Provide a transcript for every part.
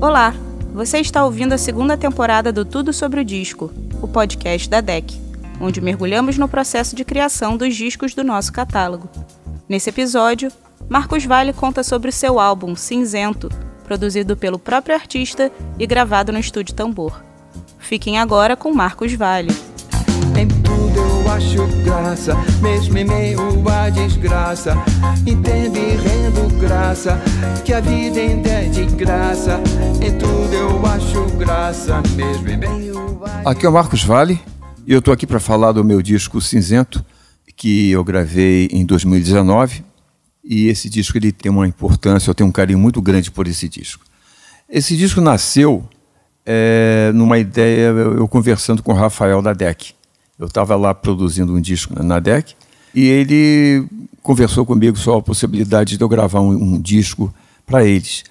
Olá, você está ouvindo a segunda temporada do Tudo sobre o Disco, o podcast da DEC, onde mergulhamos no processo de criação dos discos do nosso catálogo. Nesse episódio, Marcos Vale conta sobre seu álbum Cinzento, produzido pelo próprio artista e gravado no estúdio Tambor. Fiquem agora com Marcos Vale. Acho graça, mesmo em meio à desgraça. Entendo e rendo graça, que a vida ainda é de graça. Em tudo eu acho graça, mesmo em meio à Aqui é o Marcos Vale e eu estou aqui para falar do meu disco Cinzento, que eu gravei em 2019. E esse disco ele tem uma importância, eu tenho um carinho muito grande por esse disco. Esse disco nasceu é, numa ideia, eu, eu conversando com o Rafael da DEC. Eu estava lá produzindo um disco na DEC e ele conversou comigo sobre a possibilidade de eu gravar um, um disco para eles.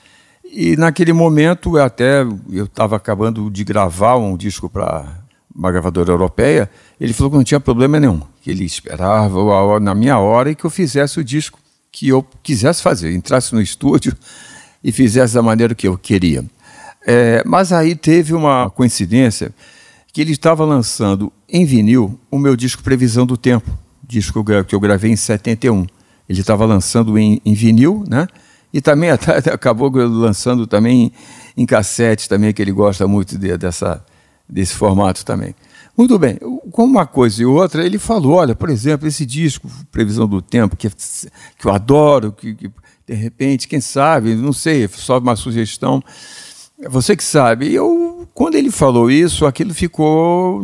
E naquele momento, eu até eu estava acabando de gravar um disco para uma gravadora europeia, ele falou que não tinha problema nenhum, que ele esperava na minha hora e que eu fizesse o disco que eu quisesse fazer, entrasse no estúdio e fizesse da maneira que eu queria. É, mas aí teve uma coincidência que ele estava lançando em vinil o meu disco Previsão do Tempo, disco que eu gravei em 71. Ele estava lançando em, em vinil, né? E também acabou lançando também em cassete, também que ele gosta muito de- dessa, desse formato também. Muito bem, com uma coisa e outra, ele falou: olha, por exemplo, esse disco, Previsão do Tempo, que, que eu adoro, que, que de repente, quem sabe, não sei, só uma sugestão. É Você que sabe. E eu, quando ele falou isso, aquilo ficou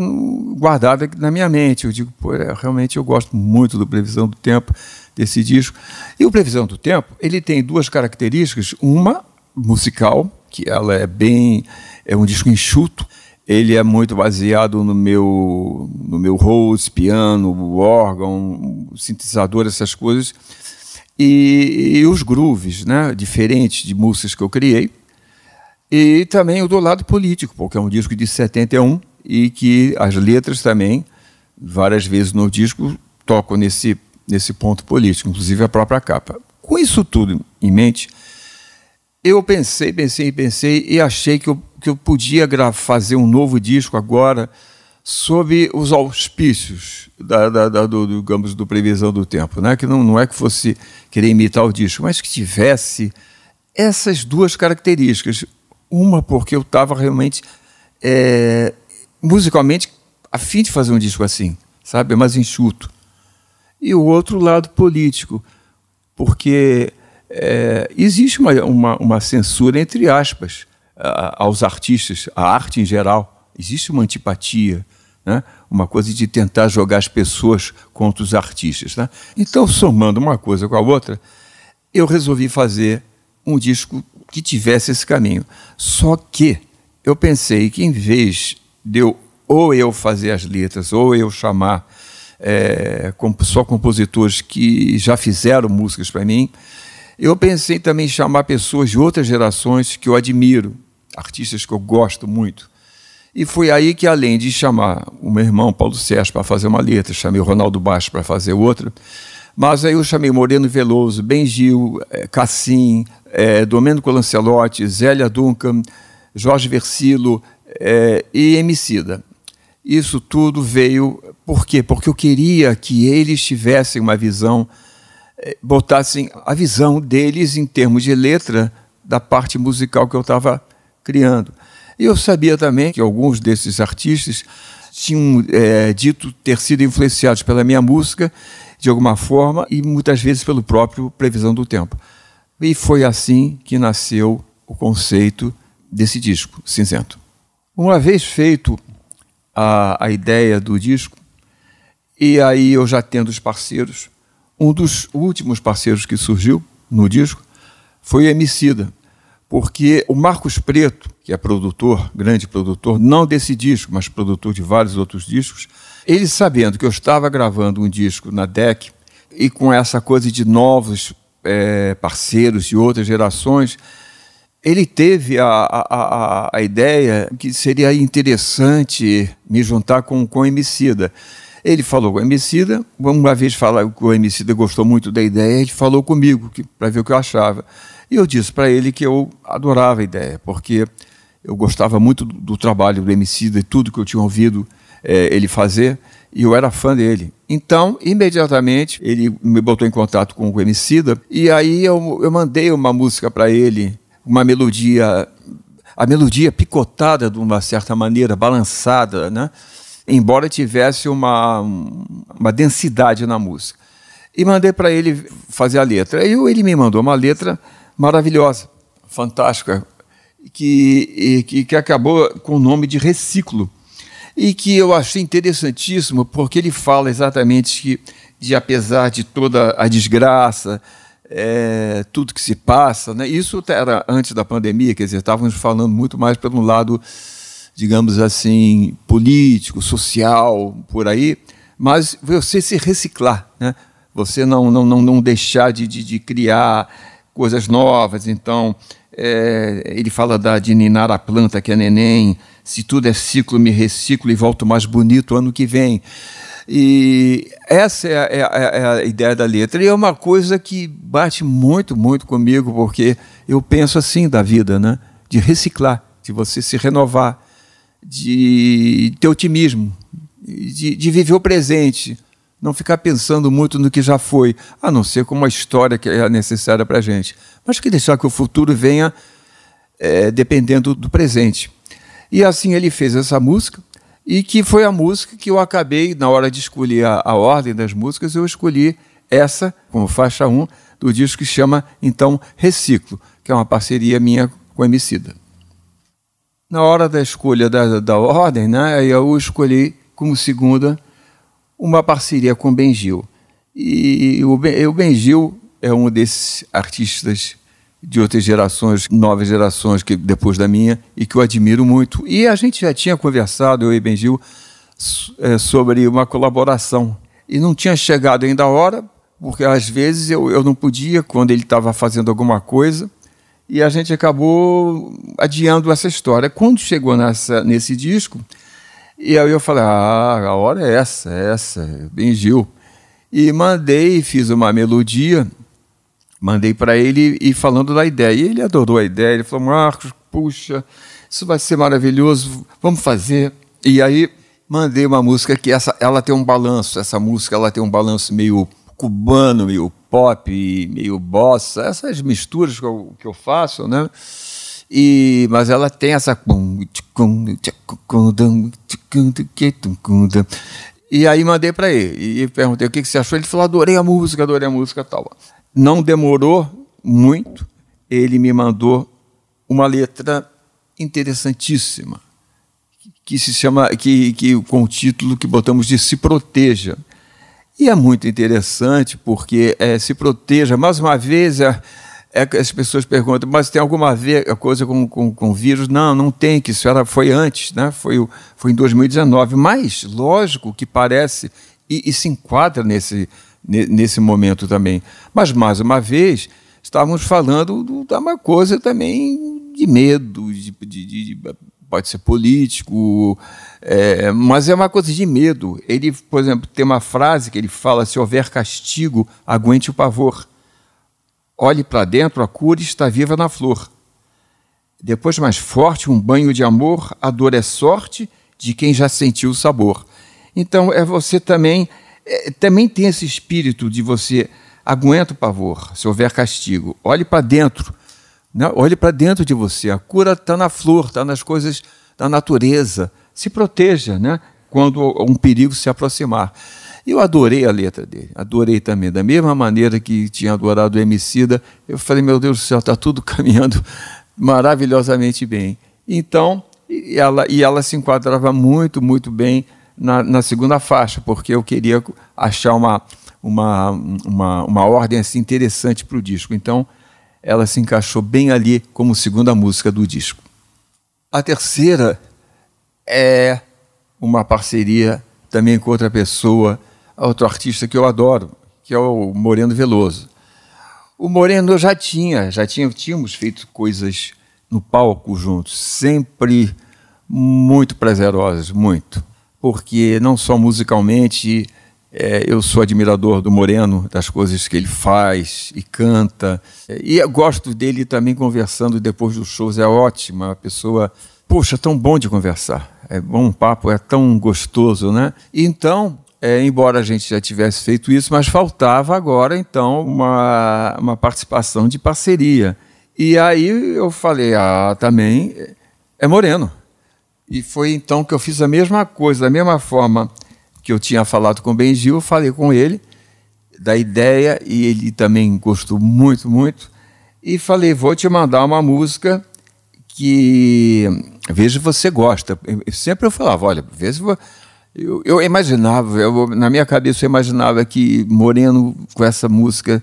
guardado na minha mente. Eu digo, pô, é, realmente eu gosto muito do Previsão do Tempo, desse disco. E o Previsão do Tempo, ele tem duas características. Uma, musical, que ela é bem... É um disco enxuto. Ele é muito baseado no meu, no meu host, piano, órgão, sintetizador, essas coisas. E, e os grooves, né, diferentes de músicas que eu criei. E também o do lado político, porque é um disco de 71 e que as letras também, várias vezes no disco, tocam nesse, nesse ponto político, inclusive a própria capa. Com isso tudo em mente, eu pensei, pensei, pensei e achei que eu, que eu podia fazer um novo disco agora sob os auspícios da, da, da- do, do, digamos, do Previsão do Tempo. Né? Que não, não é que fosse querer imitar o disco, mas que tivesse essas duas características. Uma, porque eu estava realmente é, musicalmente a fim de fazer um disco assim, sabe? Mais enxuto. E o outro lado político, porque é, existe uma, uma, uma censura, entre aspas, aos artistas, à arte em geral. Existe uma antipatia, né? uma coisa de tentar jogar as pessoas contra os artistas. Né? Então, somando uma coisa com a outra, eu resolvi fazer um disco que tivesse esse caminho. Só que eu pensei que, em vez de eu, ou eu fazer as letras, ou eu chamar é, só compositores que já fizeram músicas para mim, eu pensei também em chamar pessoas de outras gerações que eu admiro, artistas que eu gosto muito. E foi aí que, além de chamar o meu irmão Paulo Sérgio para fazer uma letra, chamei o Ronaldo Baixo para fazer outra, mas aí eu chamei Moreno Veloso, Ben Gil, eh, Cassim, eh, Domênico Lancelotti, Zélia Duncan, Jorge Versilo eh, e Emicida. Isso tudo veio por quê? Porque eu queria que eles tivessem uma visão, eh, botassem a visão deles em termos de letra da parte musical que eu estava criando. E eu sabia também que alguns desses artistas tinham eh, dito ter sido influenciados pela minha música de alguma forma e muitas vezes pelo próprio Previsão do Tempo. E foi assim que nasceu o conceito desse disco, Cinzento. Uma vez feito a, a ideia do disco, e aí eu já tendo os parceiros, um dos últimos parceiros que surgiu no disco foi o Emicida, porque o Marcos Preto, que é produtor, grande produtor, não desse disco, mas produtor de vários outros discos, ele sabendo que eu estava gravando um disco na DEC e com essa coisa de novos eh, parceiros de outras gerações, ele teve a, a, a, a ideia que seria interessante me juntar com, com o Emicida. Ele falou com o Emicida, uma vez falar que o Emicida gostou muito da ideia, ele falou comigo para ver o que eu achava. E eu disse para ele que eu adorava a ideia, porque eu gostava muito do, do trabalho do Emicida e tudo que eu tinha ouvido é, ele fazer, e eu era fã dele. Então, imediatamente, ele me botou em contato com o Emicida, e aí eu, eu mandei uma música para ele, uma melodia, a melodia picotada de uma certa maneira, balançada, né? embora tivesse uma, uma densidade na música. E mandei para ele fazer a letra. E ele me mandou uma letra maravilhosa, fantástica, que, que, que acabou com o nome de Reciclo. E que eu achei interessantíssimo, porque ele fala exatamente que, de apesar de toda a desgraça, é, tudo que se passa, né? isso era antes da pandemia, quer dizer, estávamos falando muito mais pelo lado digamos assim, político, social, por aí, mas você se reciclar, né? você não, não, não, não deixar de, de, de criar coisas novas. Então, é, ele fala da, de ninar a planta que é neném, se tudo é ciclo, me reciclo e volto mais bonito ano que vem. E essa é a, é, a, é a, ideia da letra. E é uma coisa que bate muito, muito comigo, porque eu penso assim da vida, né? de reciclar, de você se renovar, de ter otimismo, de, de viver o presente, não ficar pensando muito no que já foi, a não ser como uma história que é necessária para a gente, mas que deixar que o futuro venha é, dependendo do presente. E assim ele fez essa música, e que foi a música que eu acabei, na hora de escolher a, a ordem das músicas, eu escolhi essa como faixa 1 do disco que chama então Reciclo, que é uma parceria minha com a Emicida na hora da escolha da, da ordem, né, eu escolhi como segunda uma parceria com o Benjil. E o, o Benjil é um desses artistas de outras gerações, novas gerações que depois da minha, e que eu admiro muito. E a gente já tinha conversado, eu e Benjil, é, sobre uma colaboração. E não tinha chegado ainda a hora, porque às vezes eu, eu não podia, quando ele estava fazendo alguma coisa, e a gente acabou adiando essa história. Quando chegou nessa, nesse disco, e aí eu falei, ah, a hora é essa, é essa, bem Gil. E mandei, fiz uma melodia, mandei para ele e falando da ideia. E ele adorou a ideia, ele falou, Marcos, puxa, isso vai ser maravilhoso, vamos fazer. E aí mandei uma música que essa, ela tem um balanço, essa música ela tem um balanço meio cubano, meio pop, meio bossa, essas misturas que eu, que eu faço, né? E, mas ela tem essa. E aí mandei para ele e perguntei o que, que você achou. Ele falou: adorei a música, adorei a música tal. Não demorou muito, ele me mandou uma letra interessantíssima que se chama que, que com o título que botamos de Se Proteja. E é muito interessante porque é, se proteja. Mais uma vez, é, é, as pessoas perguntam, mas tem alguma coisa com, com, com vírus? Não, não tem, que isso era, foi antes, né? foi, foi em 2019. Mas, lógico que parece e, e se enquadra nesse, nesse momento também. Mas, mais uma vez, estávamos falando de uma coisa também de medo, de, de, de pode ser político, é, mas é uma coisa de medo. Ele, por exemplo, tem uma frase que ele fala: se houver castigo, aguente o pavor. Olhe para dentro, a cura está viva na flor. Depois, mais forte, um banho de amor, a dor é sorte de quem já sentiu o sabor. Então, é você também, é, também tem esse espírito de você aguenta o pavor, se houver castigo. Olhe para dentro né? Olhe para dentro de você. A cura está na flor, está nas coisas da natureza. Se proteja né? quando um perigo se aproximar. Eu adorei a letra dele, adorei também. Da mesma maneira que tinha adorado o Emicida, eu falei, meu Deus do céu, está tudo caminhando maravilhosamente bem. Então, e ela, e ela se enquadrava muito, muito bem na, na segunda faixa, porque eu queria achar uma, uma, uma, uma ordem assim, interessante para o disco. Então, ela se encaixou bem ali como segunda música do disco. A terceira é uma parceria também com outra pessoa, outro artista que eu adoro, que é o Moreno Veloso. O Moreno já tinha, já tinha, tínhamos feito coisas no palco juntos, sempre muito prazerosas, muito. Porque não só musicalmente, é, eu sou admirador do Moreno, das coisas que ele faz e canta. E gosto dele também conversando depois dos shows, é ótima, pessoa. Poxa, tão bom de conversar. É bom papo, é tão gostoso, né? Então, é, embora a gente já tivesse feito isso, mas faltava agora, então, uma, uma participação de parceria. E aí eu falei, ah, também é Moreno. E foi então que eu fiz a mesma coisa, da mesma forma que eu tinha falado com o Benjil, eu falei com ele da ideia e ele também gostou muito, muito. E falei, vou te mandar uma música que veja você gosta. Sempre eu falava, olha, veja eu, eu imaginava, eu, na minha cabeça eu imaginava que Moreno com essa música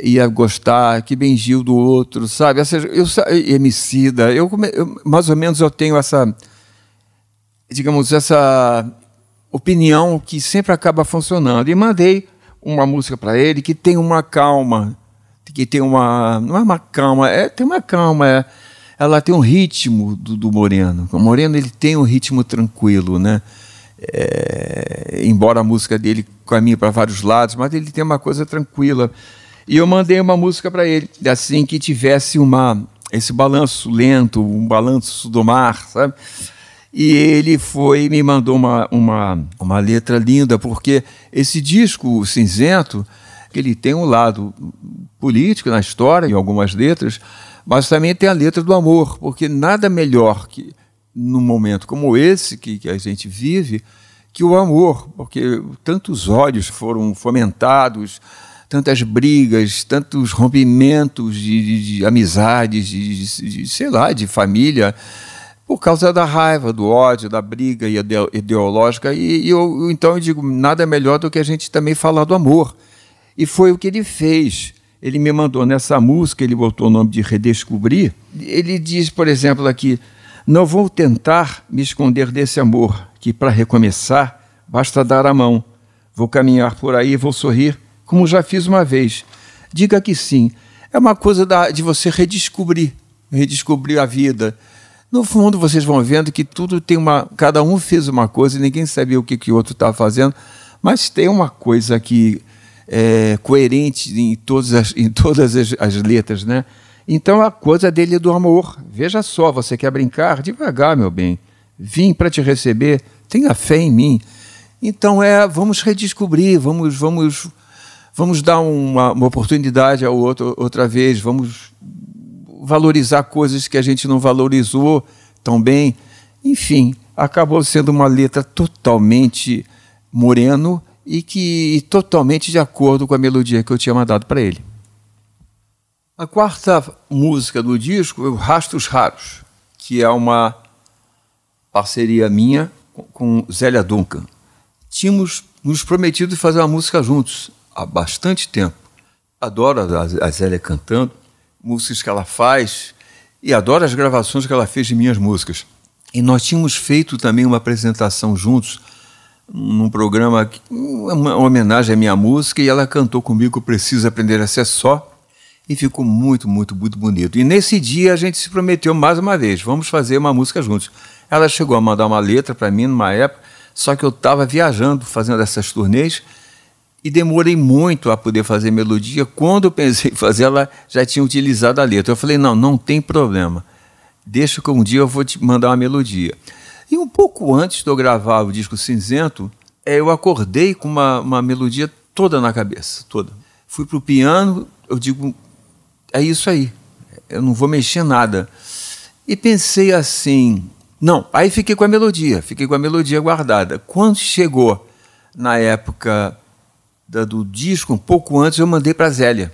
ia gostar, que Benjil do outro, sabe? Essa, eu, Emicida, eu, eu, mais ou menos eu tenho essa digamos, essa opinião que sempre acaba funcionando. E mandei uma música para ele que tem uma calma, que tem uma. Não é uma calma, é, tem uma calma. É, ela tem um ritmo do, do Moreno. O Moreno ele tem um ritmo tranquilo, né? É, embora a música dele caminhe para vários lados, mas ele tem uma coisa tranquila. E eu mandei uma música para ele, assim que tivesse uma esse balanço lento, um balanço do mar, sabe? E ele foi me mandou uma, uma, uma letra linda, porque esse disco cinzento, ele tem um lado político na história, em algumas letras, mas também tem a letra do amor, porque nada melhor que num momento como esse que, que a gente vive, que o amor, porque tantos ódios foram fomentados, tantas brigas, tantos rompimentos de, de, de amizades, de, de, sei lá, de família por causa da raiva, do ódio, da briga ideológica. E, e eu, então eu digo, nada melhor do que a gente também falar do amor. E foi o que ele fez. Ele me mandou nessa música, ele botou o nome de Redescobrir. Ele diz, por exemplo, aqui: Não vou tentar me esconder desse amor, que para recomeçar basta dar a mão. Vou caminhar por aí, vou sorrir, como já fiz uma vez. Diga que sim. É uma coisa da, de você redescobrir, redescobrir a vida, no fundo, vocês vão vendo que tudo tem uma. Cada um fez uma coisa e ninguém sabia o que, que o outro estava fazendo, mas tem uma coisa que é coerente em todas as, em todas as, as letras, né? Então a coisa dele é do amor. Veja só, você quer brincar? Devagar, meu bem. Vim para te receber, tenha fé em mim. Então é, vamos redescobrir, vamos, vamos, vamos dar uma, uma oportunidade ao outro outra vez, vamos valorizar coisas que a gente não valorizou tão bem. Enfim, acabou sendo uma letra totalmente moreno e que totalmente de acordo com a melodia que eu tinha mandado para ele. A quarta música do disco é o Rastros Raros, que é uma parceria minha com Zélia Duncan. Tínhamos nos prometido fazer uma música juntos há bastante tempo. Adoro a Zélia cantando músicas que ela faz e adoro as gravações que ela fez de minhas músicas. E nós tínhamos feito também uma apresentação juntos num programa, uma homenagem à minha música, e ela cantou comigo Preciso Aprender a Ser Só, e ficou muito, muito, muito bonito. E nesse dia a gente se prometeu mais uma vez, vamos fazer uma música juntos. Ela chegou a mandar uma letra para mim numa época, só que eu estava viajando, fazendo essas turnês, e demorei muito a poder fazer melodia. Quando eu pensei em fazer, ela já tinha utilizado a letra. Eu falei: não, não tem problema. Deixa que um dia eu vou te mandar uma melodia. E um pouco antes de eu gravar o disco Cinzento, é, eu acordei com uma, uma melodia toda na cabeça, toda. Fui para o piano, eu digo: é isso aí, eu não vou mexer nada. E pensei assim: não, aí fiquei com a melodia, fiquei com a melodia guardada. Quando chegou na época da, do disco, um pouco antes, eu mandei para Zélia.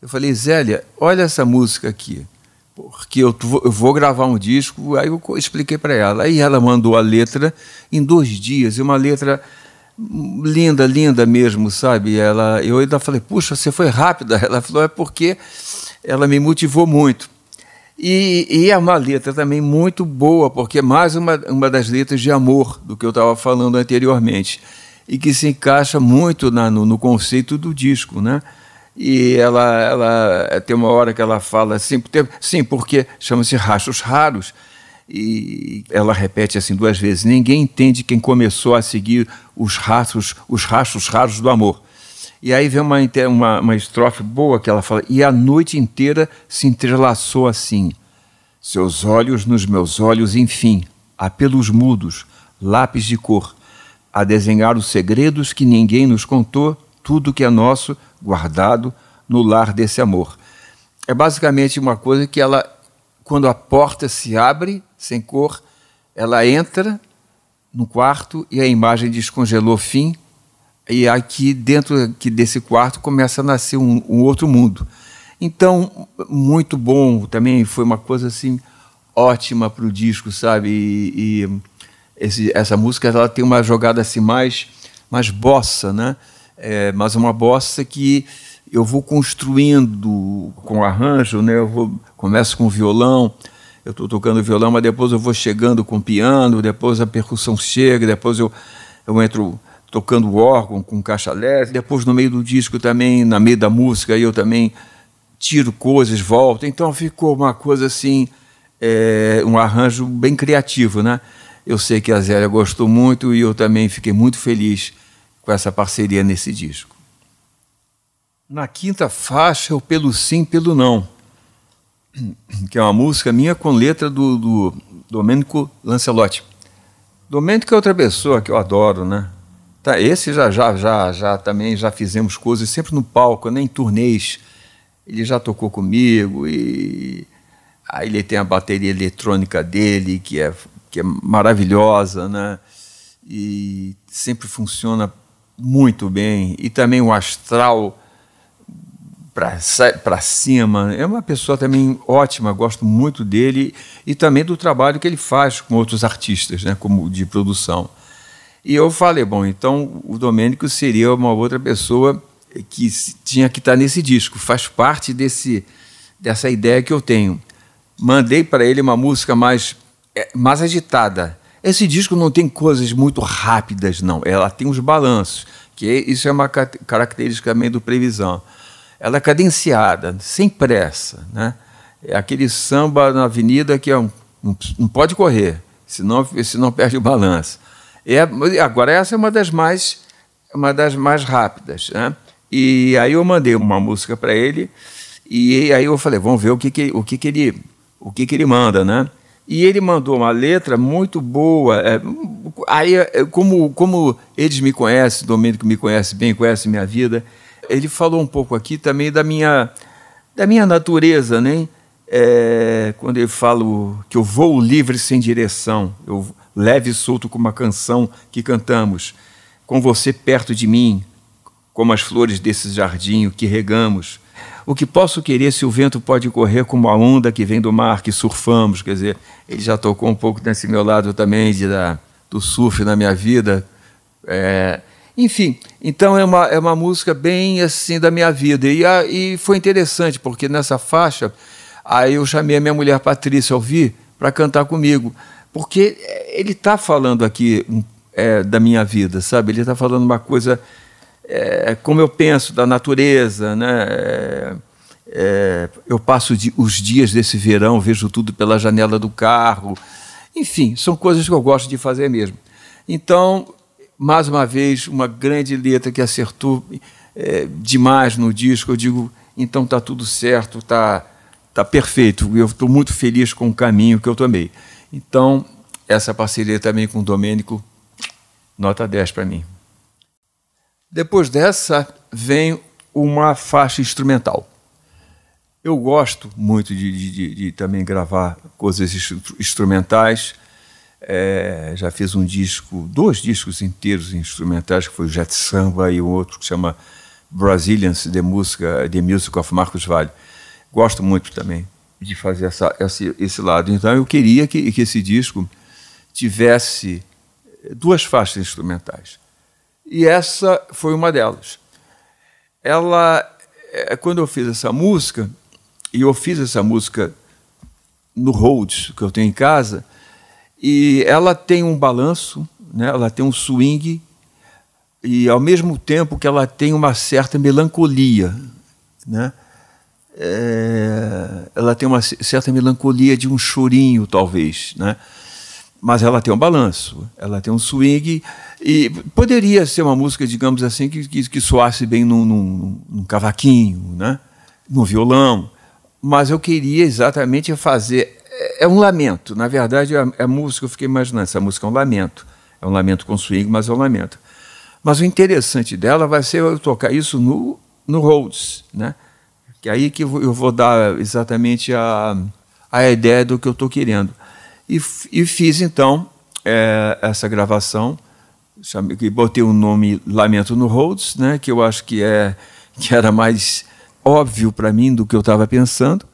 Eu falei, Zélia, olha essa música aqui, porque eu, eu vou gravar um disco. Aí eu expliquei para ela. Aí ela mandou a letra em dois dias, e uma letra linda, linda mesmo, sabe? Ela, eu ainda falei, puxa, você foi rápida. Ela falou, é porque ela me motivou muito. E, e, é uma letra também muito boa, porque é mais uma, uma das letras de amor do que eu estava falando anteriormente e que se encaixa muito na, no, no, conceito do disco, né? E ela, ela tem uma hora que ela fala assim, sim, porque chama-se Rachos Raros, e ela repete assim duas vezes: ninguém entende quem começou a seguir os rastros, os rastros raros do amor. E aí vem uma, uma, uma estrofe boa que ela fala: e a noite inteira se entrelaçou assim. Seus olhos nos meus olhos, enfim, há pelos mudos, lápis de cor, a desenhar os segredos que ninguém nos contou, tudo que é nosso, guardado no lar desse amor. É basicamente uma coisa que ela, quando a porta se abre, sem cor, ela entra no quarto e a imagem descongelou fim, e aqui dentro aqui desse quarto começa a nascer um, um outro mundo. Então, muito bom, também foi uma coisa assim ótima para o disco, sabe? E, e esse, essa música ela tem uma jogada assim mais, mais bossa, né? É, mas uma bossa que eu vou construindo com arranjo, né? Eu vou, começo com violão, eu estou tocando violão, mas depois eu vou chegando com piano, depois a percussão chega, depois eu, eu entro tocando órgão com caixa leve, depois no meio do disco também, na meio da música, eu também tiro coisas, volto. Então ficou uma coisa assim, é, um arranjo bem criativo, né? Eu sei que a Zélia gostou muito e eu também fiquei muito feliz com essa parceria nesse disco. Na quinta faixa, o Pelo Sim, Pelo Não, que é uma música minha com letra do, do Domênico Lancelotti. Domênico é outra pessoa que eu adoro, né? Tá, esse já, já, já, já também já fizemos coisas sempre no palco, nem né, em turnês. Ele já tocou comigo e aí ele tem a bateria eletrônica dele que é que é maravilhosa, né? E sempre funciona muito bem. E também o astral para cima. É uma pessoa também ótima, gosto muito dele e também do trabalho que ele faz com outros artistas, né, como de produção. E eu falei, bom, então o Domênico seria uma outra pessoa que tinha que estar nesse disco, faz parte desse, dessa ideia que eu tenho. Mandei para ele uma música mais é mais agitada. Esse disco não tem coisas muito rápidas, não. Ela tem os balanços, que isso é uma característica também do Previsão. Ela é cadenciada, sem pressa. Né? É aquele samba na avenida que é um, não pode correr, senão, senão perde o balanço. É, agora, essa é uma das mais, uma das mais rápidas. Né? E aí eu mandei uma música para ele, e aí eu falei, vamos ver o que, que, o que, que, ele, o que, que ele manda, né? E ele mandou uma letra muito boa. É, aí, é, como, como eles me conhecem, Domênico me conhece bem, conhece minha vida, ele falou um pouco aqui também da minha, da minha natureza, né? É, quando ele fala que eu vou livre sem direção, eu leve e solto como uma canção que cantamos, com você perto de mim, como as flores desse jardim que regamos o que posso querer se o vento pode correr como a onda que vem do mar, que surfamos? Quer dizer, ele já tocou um pouco nesse meu lado também de, da, do surf na minha vida. É, enfim, então é uma, é uma música bem assim da minha vida. E, a, e foi interessante, porque nessa faixa, aí eu chamei a minha mulher Patrícia ouvir para cantar comigo. Porque ele está falando aqui é, da minha vida, sabe? Ele está falando uma coisa é, como eu penso da natureza, né? É, é, eu passo os dias desse verão, vejo tudo pela janela do carro. Enfim, são coisas que eu gosto de fazer mesmo. Então, mais uma vez, uma grande letra que acertou é, demais no disco. Eu digo, então tá tudo certo, tá, tá perfeito. Eu estou muito feliz com o caminho que eu tomei. Então, essa parceria também com o Domênico, nota 10 para mim. Depois dessa vem uma faixa instrumental. Eu gosto muito de, de, de, de também gravar coisas instrumentais. É, já fiz um disco, dois discos inteiros instrumentais, que foi o Jet Samba e o outro que chama Brazilians, de música, The Music of Marcos Vale. Gosto muito também de fazer essa, esse, esse lado. Então eu queria que, que esse disco tivesse duas faixas instrumentais. E essa foi uma delas. Ela, é, quando eu fiz essa música, e eu fiz essa música no Rhodes, que eu tenho em casa, e ela tem um balanço, né? ela tem um swing, e ao mesmo tempo que ela tem uma certa melancolia. Né? é, ela tem uma certa melancolia de um chorinho, talvez, né? mas ela tem um balanço, ela tem um swing e poderia ser uma música, digamos assim, que, que, que soasse bem num, num, num, cavaquinho, né? no violão, mas eu queria exatamente fazer. É, é um lamento, na verdade, a, a música, eu fiquei imaginando, essa música é um lamento, é um lamento com swing, mas é um lamento. Mas o interessante dela vai ser eu tocar isso no, no Rhodes, né? que é aí que eu vou dar exatamente a, a ideia do que eu estou querendo. E, e fiz então é, essa gravação, e botei o nome Lamento no Rhodes, né, que eu acho que, é, que era mais óbvio para mim do que eu estava pensando.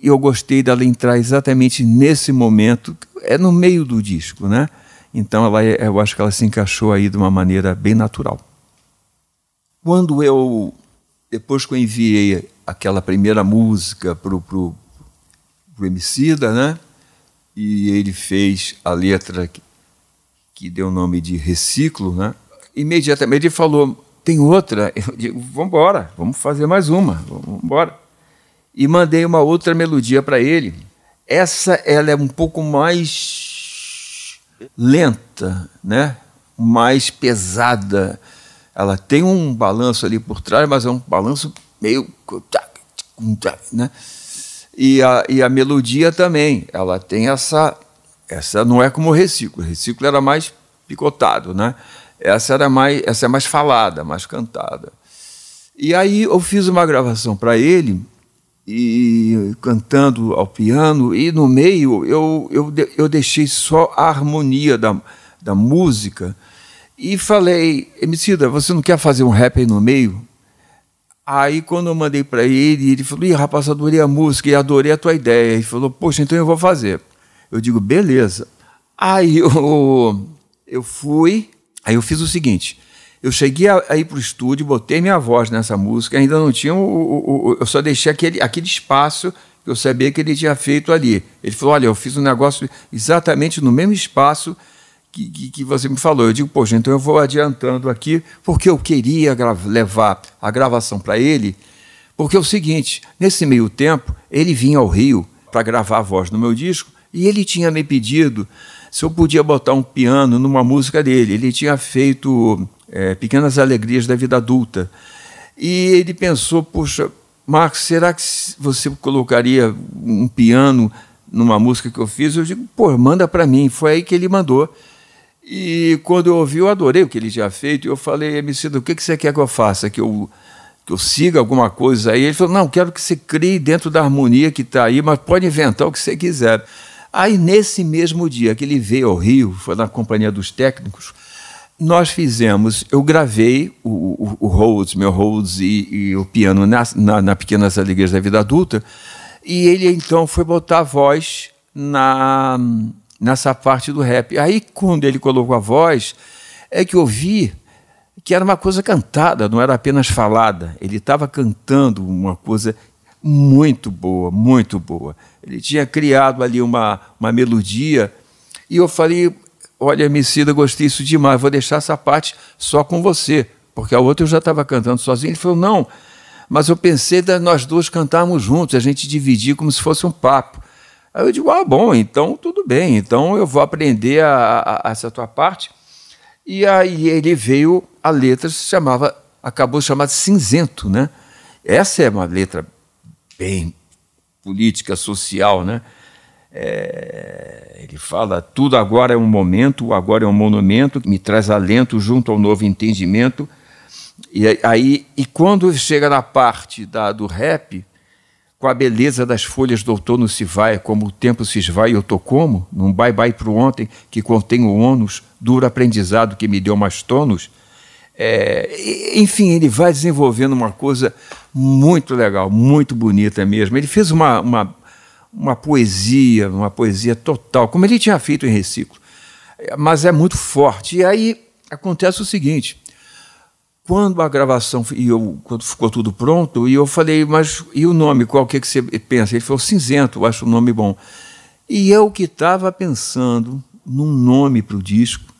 E eu gostei dela entrar exatamente nesse momento, é no meio do disco, né? Então ela, é, eu acho que ela se encaixou aí de uma maneira bem natural. Quando eu, depois que eu enviei aquela primeira música para o pro, pro Emicida, né? e ele fez a letra que, deu o nome de Reciclo, né? Imediatamente ele falou: tem outra. Eu digo: vamos embora, vamos fazer mais uma, vamos embora. E mandei uma outra melodia para ele. Essa ela é um pouco mais lenta, né? Mais pesada. Ela tem um balanço ali por trás, mas é um balanço meio, né? E a, e a melodia também, ela tem essa. Essa não é como o reciclo. O reciclo era mais picotado, né? Essa era mais, essa é mais falada, mais cantada. E aí eu fiz uma gravação para ele e cantando ao piano e no meio eu, eu, eu deixei só a harmonia da, da música e falei, Emicida, você não quer fazer um rap aí no meio? Aí, quando eu mandei para ele, ele falou: Ih, rapaz, adorei a música e adorei a tua ideia. Ele falou: Poxa, então eu vou fazer. Eu digo: Beleza. Aí eu, eu fui, aí eu fiz o seguinte: eu cheguei a, ir para o estúdio, botei minha voz nessa música, ainda não tinha. O, o, o, eu só deixei aquele, aquele espaço que eu sabia que ele tinha feito ali. Ele falou: Olha, eu fiz um negócio exatamente no mesmo espaço que, que, que, você me falou. Eu digo, poxa, então eu vou adiantando aqui, porque eu queria levar a gravação para ele, porque é o seguinte: nesse meio tempo, ele vinha ao Rio para gravar a voz no meu disco e ele tinha me pedido se eu podia botar um piano numa música dele. Ele tinha feito é, Pequenas Alegrias da Vida Adulta. E ele pensou, poxa, Marcos, será que você colocaria um piano numa música que eu fiz? Eu digo, pô, manda para mim. Foi aí que ele mandou. E quando eu ouvi, eu adorei o que ele tinha feito. E eu falei, MC, o que, que você quer que eu faça? Que eu, que eu siga alguma coisa aí? Ele falou, não, quero que você crie dentro da harmonia que está aí, mas pode inventar o que você quiser. Aí, nesse mesmo dia que ele veio ao Rio, foi na companhia dos técnicos, nós fizemos, eu gravei o, o, o Rhodes, meu Rhodes e, e o piano na, na, na Pequenas Alegrias da Vida Adulta, e ele então foi botar a voz na nessa parte do rap. Aí, quando ele colocou a voz, é que eu vi que era uma coisa cantada, não era apenas falada. Ele estava cantando uma coisa muito boa, muito boa. Ele tinha criado ali uma, uma melodia e eu falei: Olha, Emicida, gostei disso demais, vou deixar essa parte só com você, porque a outra eu já estava cantando sozinho. Ele falou: Não, mas eu pensei de nós dois cantarmos juntos, a gente dividir como se fosse um papo. Aí eu digo, ah, bom, então tudo bem, então eu vou aprender a, a, a essa tua parte. E aí ele veio, a letra se chamava, acabou chamada Cinzento, né? Essa é uma letra bem política, social, né? É, ele fala: tudo agora é um momento, agora é um monumento, me traz alento junto ao novo entendimento. E aí, e quando chega na parte da, do rap, com a beleza das folhas do outono se vai, como o tempo se esvai, eu tô como, num bye-bye para o ontem, que contém o ônus, duro aprendizado que me deu mais tônus. É, enfim, ele vai desenvolvendo uma coisa muito legal, muito bonita mesmo. Ele fez uma, uma, uma poesia, uma poesia total, como ele tinha feito em Reciclo, mas é muito forte. E aí acontece o seguinte: quando a gravação e eu, quando ficou tudo pronto, e eu falei, mas e o nome? Qual que, é que você pensa? Ele falou cinzento, eu acho o nome bom. E eu que estava pensando num nome para o disco,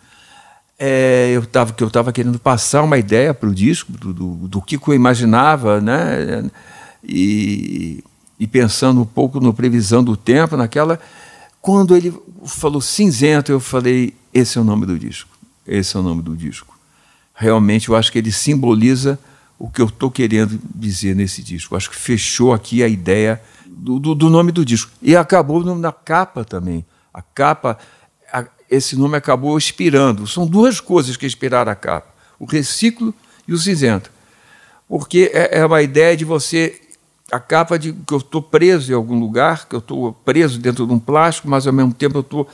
é, eu tava, que eu estava querendo passar uma ideia para o disco, do, do, do, que eu imaginava, né? e, e pensando um pouco no previsão do tempo, naquela. Quando ele falou cinzento, eu falei: esse é o nome do disco. Esse é o nome do disco. Realmente, eu acho que ele simboliza o que eu estou querendo dizer nesse disco. Eu acho que fechou aqui a ideia do, do, do, nome do disco. E acabou na capa também. A capa, esse nome acabou inspirando. São duas coisas que inspiraram a capa: o reciclo e o cinzento. Porque é, é uma ideia de você a capa de que eu estou preso em algum lugar, que eu estou preso dentro de um plástico, mas ao mesmo tempo eu estou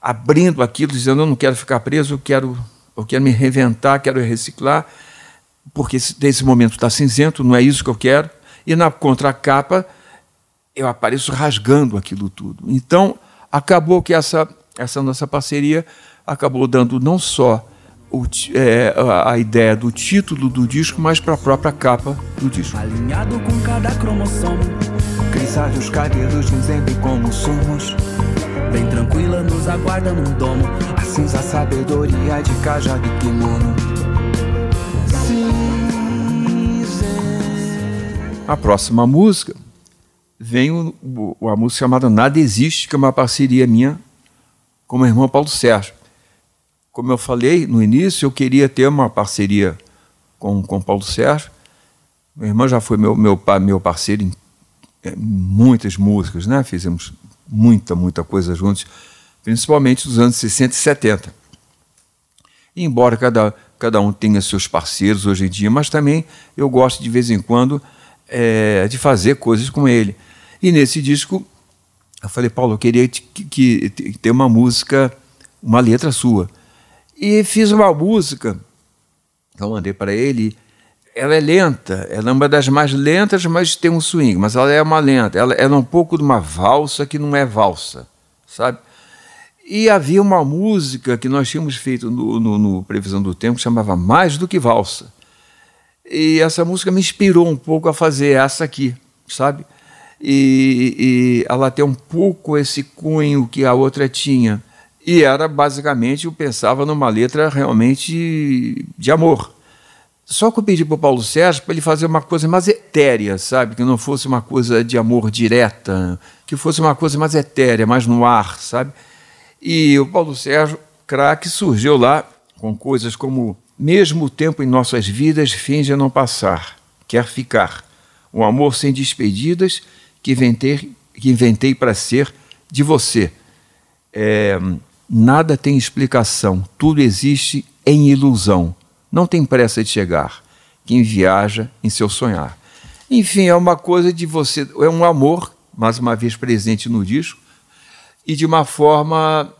abrindo aquilo, dizendo eu não quero ficar preso, eu quero, eu quero me reinventar, quero reciclar, porque esse momento está cinzento, não é isso que eu quero. E na contracapa eu apareço rasgando aquilo tudo. Então acabou que essa, essa nossa parceria acabou dando não só o, é, a, ideia do título do disco, mas para a própria capa do disco. Alinhado com cada cromossomo, grisalhos cabelos dizendo como somos. Bem tranquila nos aguarda num domo, a cinza sabedoria de cajado e kimono. A próxima música vem o, a música chamada Nada Existe, que é uma parceria minha com o irmão Paulo Sérgio. Como eu falei no início, eu queria ter uma parceria com o Paulo Sérgio. Meu irmão já foi meu, meu, meu parceiro em é, muitas músicas, né? Fizemos muita, muita coisa juntos, principalmente nos anos 60 e 70. E embora cada, cada um tenha seus parceiros hoje em dia, mas também eu gosto de vez em quando é, de fazer coisas com ele. E nesse disco, eu falei, Paulo, eu queria que, que, que ter uma música, uma letra sua. E fiz uma música, que eu mandei para ele. Ela é lenta, ela é uma das mais lentas, mas tem um swing, mas ela é uma lenta. Ela, ela é um pouco de uma valsa que não é valsa, sabe? E havia uma música que nós tínhamos feito no, no, no, Previsão do Tempo que chamava Mais do que Valsa. E essa música me inspirou um pouco a fazer essa aqui, sabe? E, e ela tem um pouco esse cunho que a outra tinha. E era basicamente, eu pensava numa letra realmente de amor. Só que eu pedi para o Paulo Sérgio para ele fazer uma coisa mais etérea, sabe? Que não fosse uma coisa de amor direta, que fosse uma coisa mais etérea, mais no ar, sabe? E o Paulo Sérgio, craque, surgiu lá com coisas como Mesmo tempo em nossas vidas finge não passar, quer ficar. Um amor sem despedidas que inventei, que inventei para ser de você. É, Nada tem explicação, tudo existe em ilusão. Não tem pressa de chegar. Quem viaja em seu sonhar. Enfim, é uma coisa de você. É um amor, mais uma vez presente no disco, e de uma forma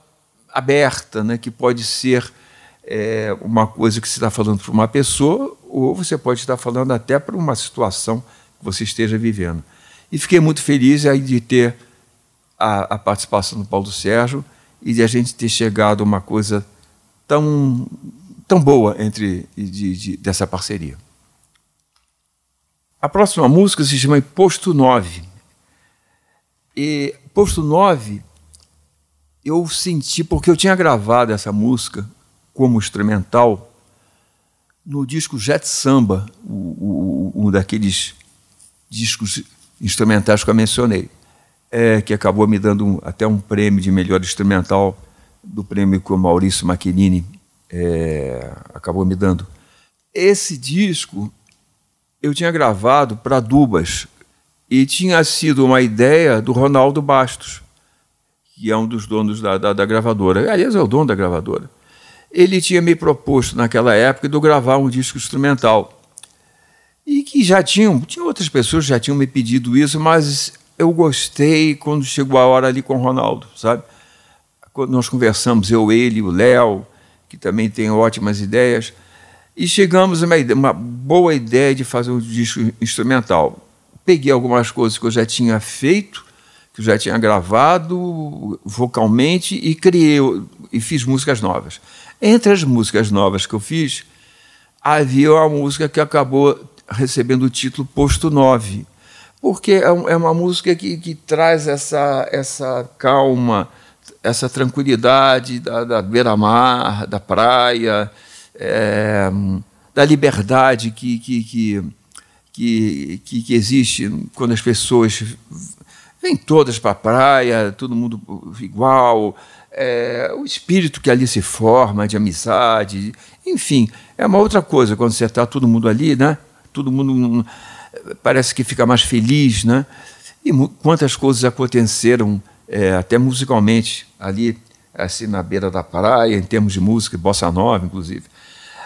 aberta, né, que pode ser é, uma coisa que você está falando para uma pessoa, ou você pode estar falando até para uma situação que você esteja vivendo. E fiquei muito feliz aí de ter a, a participação do Paulo Sérgio e de a gente ter chegado a uma coisa tão, tão boa entre de, de, dessa parceria. A próxima música se chama Posto 9. E Posto 9 eu senti, porque eu tinha gravado essa música como instrumental no disco Jet Samba, um daqueles discos instrumentais que eu mencionei é, que acabou me dando um, até um prêmio de melhor instrumental do prêmio que o Maurício Macchini é, acabou me dando. Esse disco eu tinha gravado para Dubas e tinha sido uma ideia do Ronaldo Bastos, que é um dos donos da, da, da gravadora. Aliás, é o dono da gravadora. Ele tinha me proposto naquela época de eu gravar um disco instrumental. E que já tinham, tinha outras pessoas que já tinham me pedido isso, mas eu gostei quando chegou a hora ali com o Ronaldo, sabe? Quando nós conversamos, eu, ele, o Léo, que também tem ótimas ideias, e chegamos a uma, uma boa ideia de fazer um disco instrumental. Peguei algumas coisas que eu já tinha feito, que eu já tinha gravado vocalmente e criei e fiz músicas novas. Entre as músicas novas que eu fiz, havia uma música que acabou recebendo o título Posto 9 porque é, é uma música que, que traz essa, essa calma, essa tranquilidade da, da beira-mar, da praia, é, da liberdade que, que, que, que, que, que existe quando as pessoas vêm todas para a praia, todo mundo igual, é, o espírito que ali se forma de amizade, enfim, é uma outra coisa quando você está todo mundo ali, né? Todo mundo parece que fica mais feliz, né? E quantas coisas aconteceram é, até musicalmente ali, assim na beira da praia, em termos de música, bossa nova, inclusive.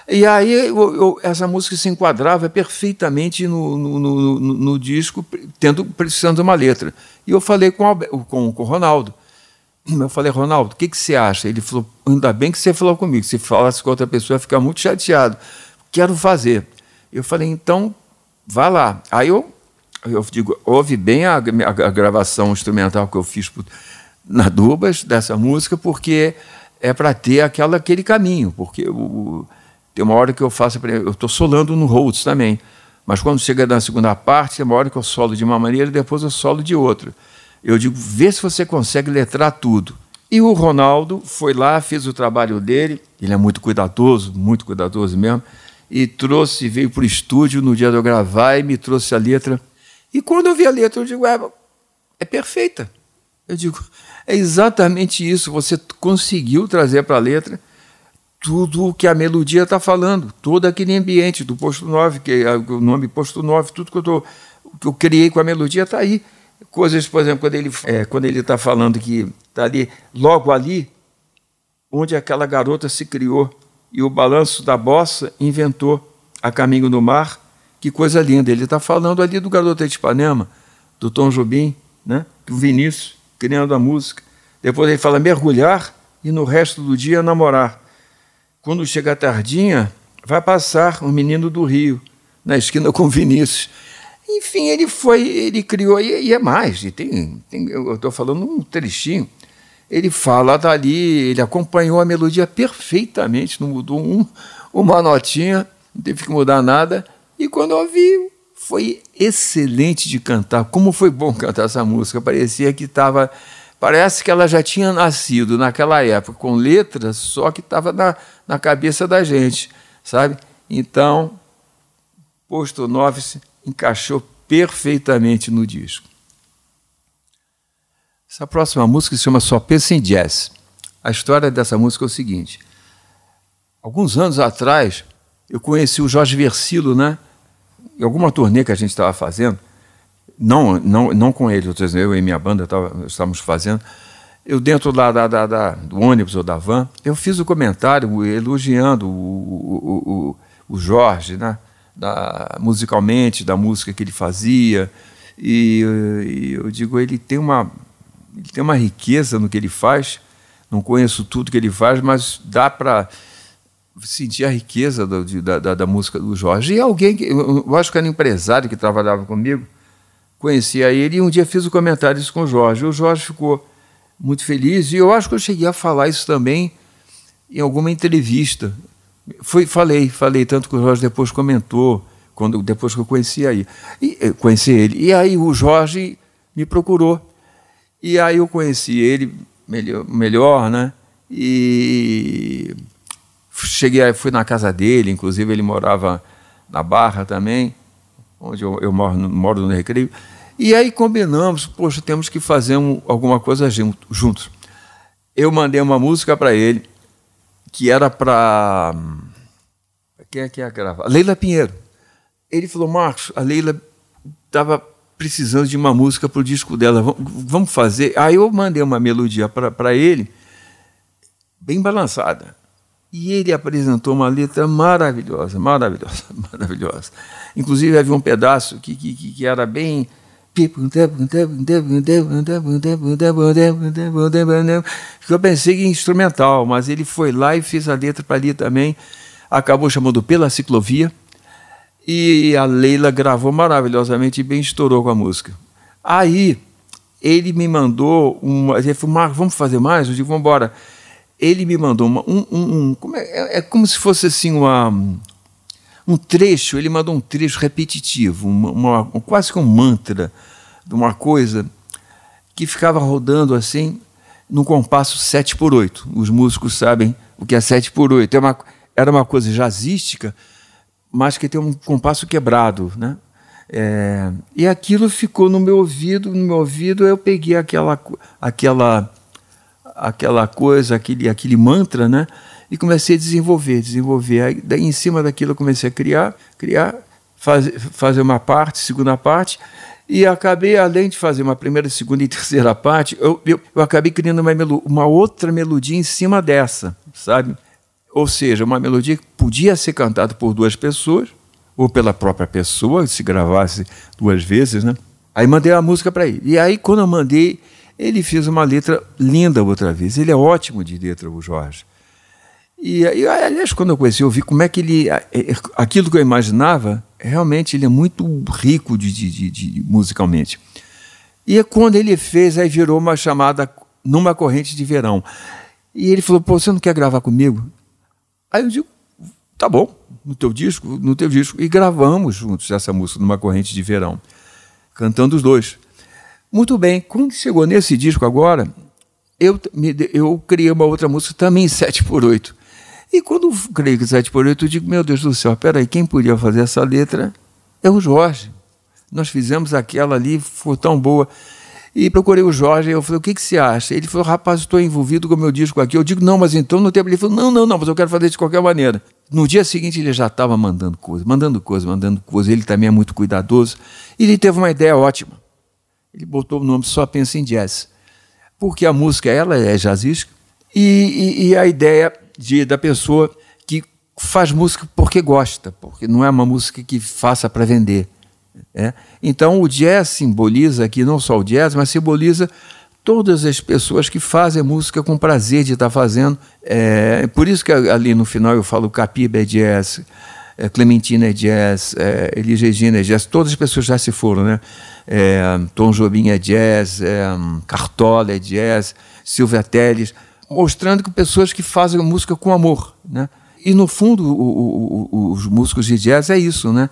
E aí eu, eu, essa música se enquadrava perfeitamente no, no, no, no, disco, tendo precisando de uma letra. E eu falei com, com, com o Ronaldo. Eu falei, Ronaldo, o que, que você acha? Ele falou, ainda bem que você falou comigo. Se falasse com outra pessoa, ia ficar muito chateado. Quero fazer. Eu falei, então, vá lá. Aí eu, eu digo, ouve bem a, a, gravação instrumental que eu fiz na Dubas dessa música, porque é para ter aquela, aquele caminho. Porque o, tem uma hora que eu faço, eu estou solando no Rhodes também. Mas quando chega na segunda parte, tem uma hora que eu solo de uma maneira e depois eu solo de outra. Eu digo, vê se você consegue letrar tudo. E o Ronaldo foi lá, fez o trabalho dele, ele é muito cuidadoso, muito cuidadoso mesmo, e trouxe, veio para o estúdio no dia de eu gravar e me trouxe a letra. E quando eu vi a letra, eu digo, é, é perfeita. Eu digo, é exatamente isso, você conseguiu trazer para a letra tudo o que a melodia está falando, todo aquele ambiente do posto 9, que é o nome posto 9, tudo que eu, tô, que eu criei com a melodia está aí. Coisas, por exemplo, quando ele é, quando ele está falando que está ali, logo ali, onde aquela garota se criou e o balanço da bossa inventou a caminho do mar. Que coisa linda! Ele está falando ali do garoto de Ipanema, do Tom Jobim, né? o Vinícius, criando a música. Depois ele fala mergulhar e no resto do dia namorar. Quando chega a tardinha, vai passar um menino do Rio, na esquina com Vinícius. Enfim, ele foi, ele criou, e, e é mais, e tem, tem eu estou falando um trechinho. Ele fala dali, ele acompanhou a melodia perfeitamente, não mudou um, uma notinha, não teve que mudar nada. E quando eu vi, foi excelente de cantar. Como foi bom cantar essa música. Parecia que estava. Parece que ela já tinha nascido naquela época, com letras, só que estava na, na cabeça da gente, sabe? Então, Posto 9 encaixou perfeitamente no disco. Essa próxima música se chama Só Pensa em Jazz. A história dessa música é o seguinte: alguns anos atrás, eu conheci o Jorge Versilo, né? Em alguma turnê que a gente estava fazendo, não, não, não com ele, eu e minha banda tava, estávamos fazendo. Eu, dentro da, da, da, da, do ônibus ou da van, eu fiz o um comentário elogiando o, o, o, o Jorge, né? da, musicalmente, da música que ele fazia. E, e, eu digo, ele tem, uma, ele tem uma riqueza no que ele faz. Não conheço tudo que ele faz, mas dá para sentir a riqueza do, de, da, da, música do Jorge. E alguém, que, eu acho que era um empresário que trabalhava comigo, conhecia ele e um dia fiz o um comentário isso com o Jorge. O Jorge ficou muito feliz e eu acho que eu cheguei a falar isso também em alguma entrevista. Foi, falei, falei, tanto que o Jorge depois comentou, quando, depois que eu conheci aí. E, conheci ele. E aí o Jorge me procurou. E aí eu conheci ele melhor, melhor né? E cheguei, fui na casa dele, inclusive ele morava na Barra também, onde eu, eu moro, moro no Recreio. E aí combinamos, poxa, temos que fazer um, alguma coisa juntos. Eu mandei uma música para ele, que era para. Quem é que ia gravar? Leila Pinheiro. Ele falou: Marcos, a Leila estava precisando de uma música para o disco dela, vamos fazer. Aí eu mandei uma melodia para ele, bem balançada. E ele apresentou uma letra maravilhosa, maravilhosa, maravilhosa. Inclusive havia um pedaço que, que, que era bem eu pensei em instrumental, mas ele foi lá e fez a letra para ali também. Acabou chamando Pela Ciclovia. E a Leila gravou maravilhosamente e bem estourou com a música. Aí ele me mandou uma. Ele falou, Marco, vamos fazer mais? Eu digo, vamos embora. Ele me mandou uma, um, um, um como é, é, é como se fosse assim uma um trecho, ele mandou um trecho repetitivo, uma, uma, quase que um mantra de uma coisa que ficava rodando assim no compasso 7 por 8. Os músicos sabem o que é 7 por 8. É uma, era uma coisa jazzística, mas que tem um compasso quebrado, né? É, e aquilo ficou no meu ouvido, no meu ouvido eu peguei aquela, aquela, aquela coisa, aquele, aquele mantra, né? E comecei a desenvolver, desenvolver. Aí, daí, em cima daquilo eu comecei a criar, criar, faz, fazer uma parte, segunda parte, e acabei, além de fazer uma primeira, segunda e terceira parte, eu, eu, eu acabei criando uma, uma outra melodia em cima dessa, sabe? Ou seja, uma melodia que podia ser cantada por duas pessoas, ou pela própria pessoa, se gravasse duas vezes, né? Aí mandei a música para ele. E aí, quando eu mandei, ele fez uma letra linda outra vez. Ele é ótimo de letra, o Jorge. E, e aliás, quando eu conheci, eu vi como é que ele. Aquilo que eu imaginava, realmente ele é muito rico de, de, de, musicalmente. E quando ele fez, aí virou uma chamada numa corrente de verão. E ele falou: Pô, você não quer gravar comigo? Aí eu digo: Tá bom no teu disco, no teu disco. E gravamos juntos essa música numa corrente de verão, cantando os dois. Muito bem, quando chegou nesse disco agora, eu, eu criei uma outra música também 7 por 8 E quando criei 7 por 8 eu digo, meu Deus do céu, peraí, quem podia fazer essa letra é o Jorge. Nós fizemos aquela ali, foi tão boa. E procurei o Jorge, eu falei, o que, que você acha? Ele falou, rapaz, estou envolvido com o meu disco aqui. Eu digo, não, mas então não tem. Ele falou, não, não, não, mas eu quero fazer de qualquer maneira. No dia seguinte ele já estava mandando coisa, mandando coisa, mandando coisa. Ele também é muito cuidadoso. E ele teve uma ideia ótima. Ele botou o nome Só Pensa em Jazz. Porque a música, ela é jazzística. E, e, e a ideia de, da pessoa que faz música porque gosta, porque não é uma música que faça para vender. É? Então o jazz simboliza aqui não só o jazz, mas simboliza todas as pessoas que fazem música com prazer de estar fazendo. É, por isso que ali no final eu falo Capiba é jazz, é, Clementina é jazz, é, Elis Regina é jazz, todas as pessoas já se foram, né? É, Tom Jobim é jazz, é, Cartola é jazz, Silvia Teles, mostrando que pessoas que fazem música com amor, né? E no fundo o, o, o, os músicos de jazz é isso, né?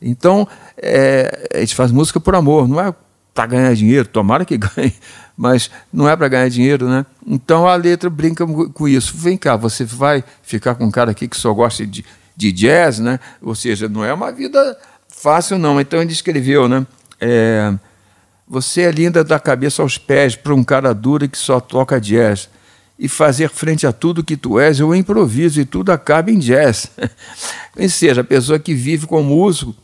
Então, é, a gente faz música por amor, não é para ganhar dinheiro, tomara que ganhe, mas não é para ganhar dinheiro, né? Então a letra brinca com isso. Vem cá, você vai ficar com um cara aqui que só gosta de, de jazz, né? Ou seja, não é uma vida fácil, não. Então ele escreveu, né? É, você é linda da cabeça aos pés para um cara duro que só toca jazz. E fazer frente a tudo que tu és, eu improviso e tudo acaba em jazz. Ou seja, a pessoa que vive com músico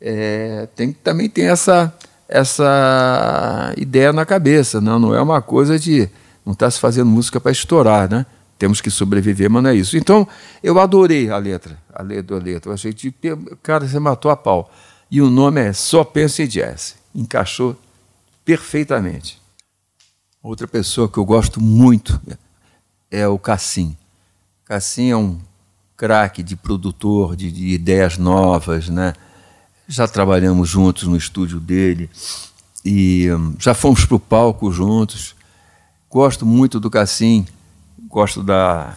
é, tem, também tem essa, essa ideia na cabeça. Não, não é uma coisa de não estar tá se fazendo música para estourar, né? Temos que sobreviver, mas não é isso. Então, eu adorei a letra, a letra, a letra. Achei que, cara, você matou a pau. E o nome é Só Pensa em Jazz. Encaixou perfeitamente. Outra pessoa que eu gosto muito é o Cassim. Cassim é um craque de produtor, de, de ideias novas, né? Já trabalhamos juntos no estúdio dele e hum, já fomos para o palco juntos. Gosto muito do Cassim, gosto da,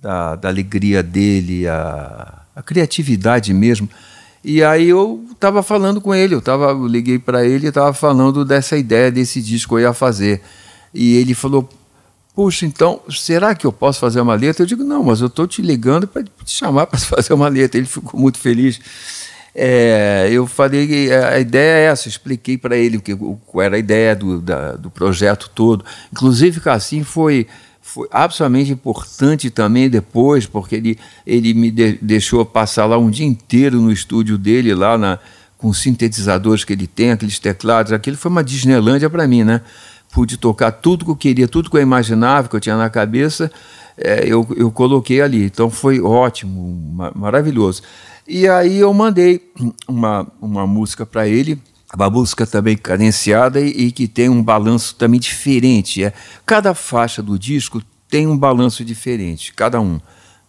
da, da alegria dele, a, a, criatividade mesmo. E aí eu estava falando com ele, eu, tava, eu liguei para ele e estava falando dessa ideia desse disco que eu ia fazer. E ele falou: Puxa, então, será que eu posso fazer uma letra? Eu digo: Não, mas eu estou te ligando para te chamar para fazer uma letra. Ele ficou muito feliz. É, eu falei a ideia é essa, expliquei para ele o que qual era a ideia do, da, do projeto todo. Inclusive, Cassim foi, foi absolutamente importante também depois, porque ele, ele me de, deixou passar lá um dia inteiro no estúdio dele, lá na, com os sintetizadores que ele tem, aqueles teclados. Aquilo foi uma Disneylândia para mim, né? Pude tocar tudo que eu queria, tudo que eu imaginava, que eu tinha na cabeça, é, eu, eu coloquei ali. Então foi ótimo, maravilhoso. E aí eu mandei uma, uma música para ele, uma música também cadenciada e, e, que tem um balanço também diferente. É, cada faixa do disco tem um balanço diferente, cada um.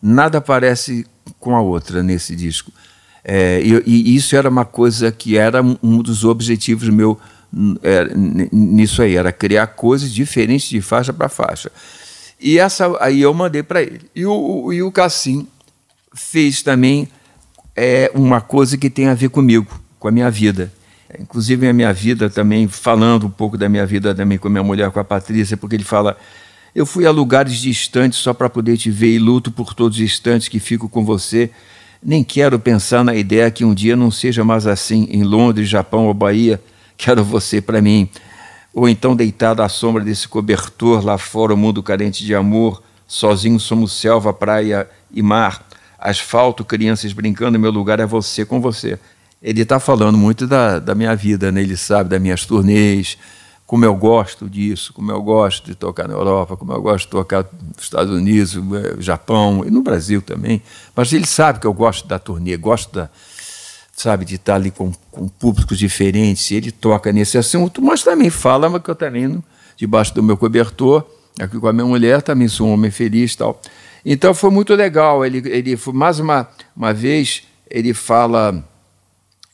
Nada parece com a outra nesse disco. É, e, e, isso era uma coisa que era um dos objetivos meu é, nisso aí, era criar coisas diferentes de faixa para faixa. E essa aí eu mandei para ele. E o, o, e o Cassim fez também é uma coisa que tem a ver comigo, com a minha vida. Inclusive a minha vida também, falando um pouco da minha vida também com a minha mulher, com a Patrícia, porque ele fala: Eu fui a lugares distantes só para poder te ver e luto por todos os instantes que fico com você. Nem quero pensar na ideia que um dia não seja mais assim, em Londres, Japão ou Bahia. Quero você para mim. Ou então deitado à sombra desse cobertor, lá fora, o mundo carente de amor. Sozinho somos selva, praia e mar. Asfalto, crianças brincando, meu lugar é você com você. Ele está falando muito da, da minha vida, né? ele sabe das minhas turnês, como eu gosto disso, como eu gosto de tocar na Europa, como eu gosto de tocar nos Estados Unidos, eh, Japão e no Brasil também. Mas ele sabe que eu gosto da turnê, gosto da, sabe, de estar ali com, com públicos diferentes. Ele toca nesse assunto, mas também fala que eu também debaixo do meu cobertor, aqui com a minha mulher, também sou um homem feliz, tal. Então foi muito legal. Ele, ele mais uma, uma vez ele fala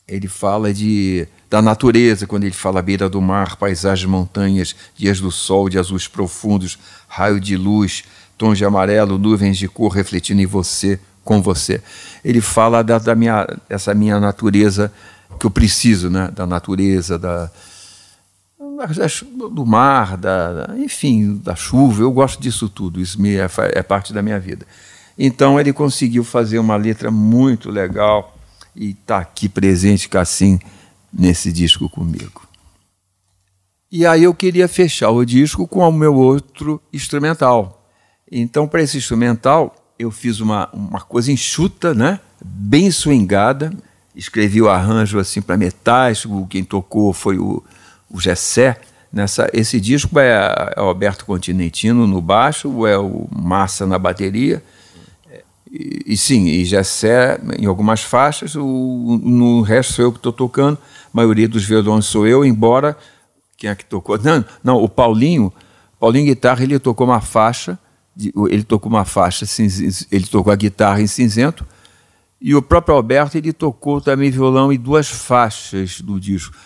ele fala de da natureza, quando ele fala beira do mar, paisagens, montanhas, dias do sol, de azuis profundos, raio de luz, tons de amarelo, nuvens de cor refletindo em você, com você. Ele fala da, da minha, essa minha natureza que eu preciso, né? da natureza, da, do mar, da, da, enfim, da chuva. Eu gosto disso tudo, isso me, é, é parte da minha vida. Então ele conseguiu fazer uma letra muito legal e está aqui presente, assim nesse disco comigo. E aí eu queria fechar o disco com o meu outro instrumental. Então, para esse instrumental, eu fiz uma, uma coisa enxuta, né? bem swingada. Escrevi o arranjo assim para metais, quem tocou foi o, o Gessé. Nessa, esse disco é, é o Alberto Continentino no baixo, é o Massa na bateria e, e, sim, e Gessé em algumas faixas, o, no resto sou eu que estou tocando, a maioria dos violões sou eu, embora quem é que tocou? Não, não o Paulinho, Paulinho Guitarra, ele tocou uma faixa, ele tocou uma faixa, ele tocou a guitarra em cinzento, e o próprio Alberto, ele tocou também violão em duas faixas do disco.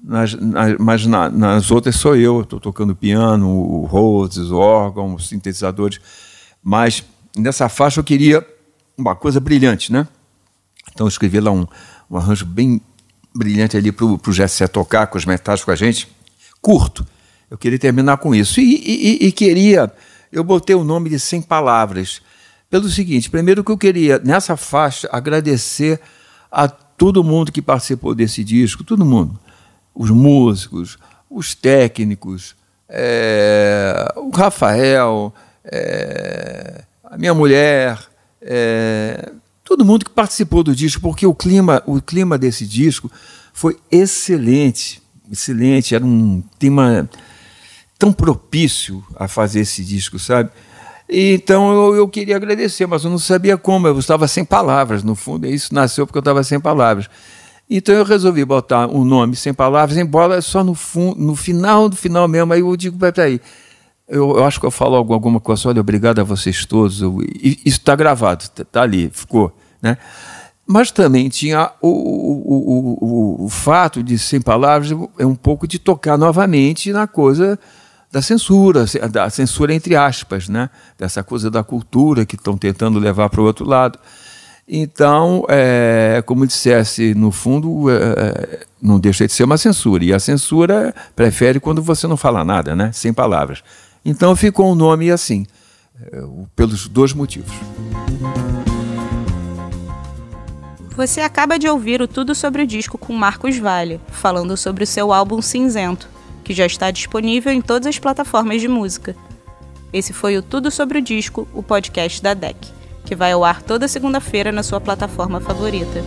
Nas, nas, mas na, nas outras sou eu, estou tocando piano, o Rhodes, o órgão, os sintetizadores. Mas nessa faixa eu queria uma coisa brilhante, né? Então eu escrevi lá um, um arranjo bem brilhante ali para o Jessé tocar com os metais com a gente, curto. Eu queria terminar com isso. E, e, e, queria, eu botei o nome de 100 palavras, pelo seguinte: primeiro que eu queria, nessa faixa, agradecer a todo mundo que participou desse disco, todo mundo. Os músicos, os técnicos, é, o Rafael, é, a minha mulher, é, todo mundo que participou do disco, porque o clima, o clima desse disco foi excelente, excelente. Era um tema tão propício a fazer esse disco, sabe? Então eu, eu, queria agradecer, mas eu não sabia como, eu estava sem palavras, no fundo, isso nasceu porque eu estava sem palavras. Então eu resolvi botar um nome sem palavras, embora só no, no final do final mesmo, aí eu digo, peraí, eu, eu, acho que eu falo alguma coisa, olha, obrigado a vocês todos. Eu, isso está gravado, está tá ali, ficou. Né? Mas também tinha o, o, o, o, fato de, sem palavras, é um pouco de tocar novamente na coisa da censura, da censura entre aspas, né? dessa coisa da cultura que estão tentando levar para o outro lado. Então, é, como dissesse, no fundo, é, não deixa de ser uma censura. E a censura prefere quando você não fala nada, né? sem palavras. Então ficou o um nome assim, é, pelos dois motivos. Você acaba de ouvir o Tudo sobre o Disco com Marcos Vale, falando sobre o seu álbum Cinzento, que já está disponível em todas as plataformas de música. Esse foi o Tudo sobre o Disco, o podcast da DEC, que vai ao ar toda segunda-feira na sua plataforma favorita.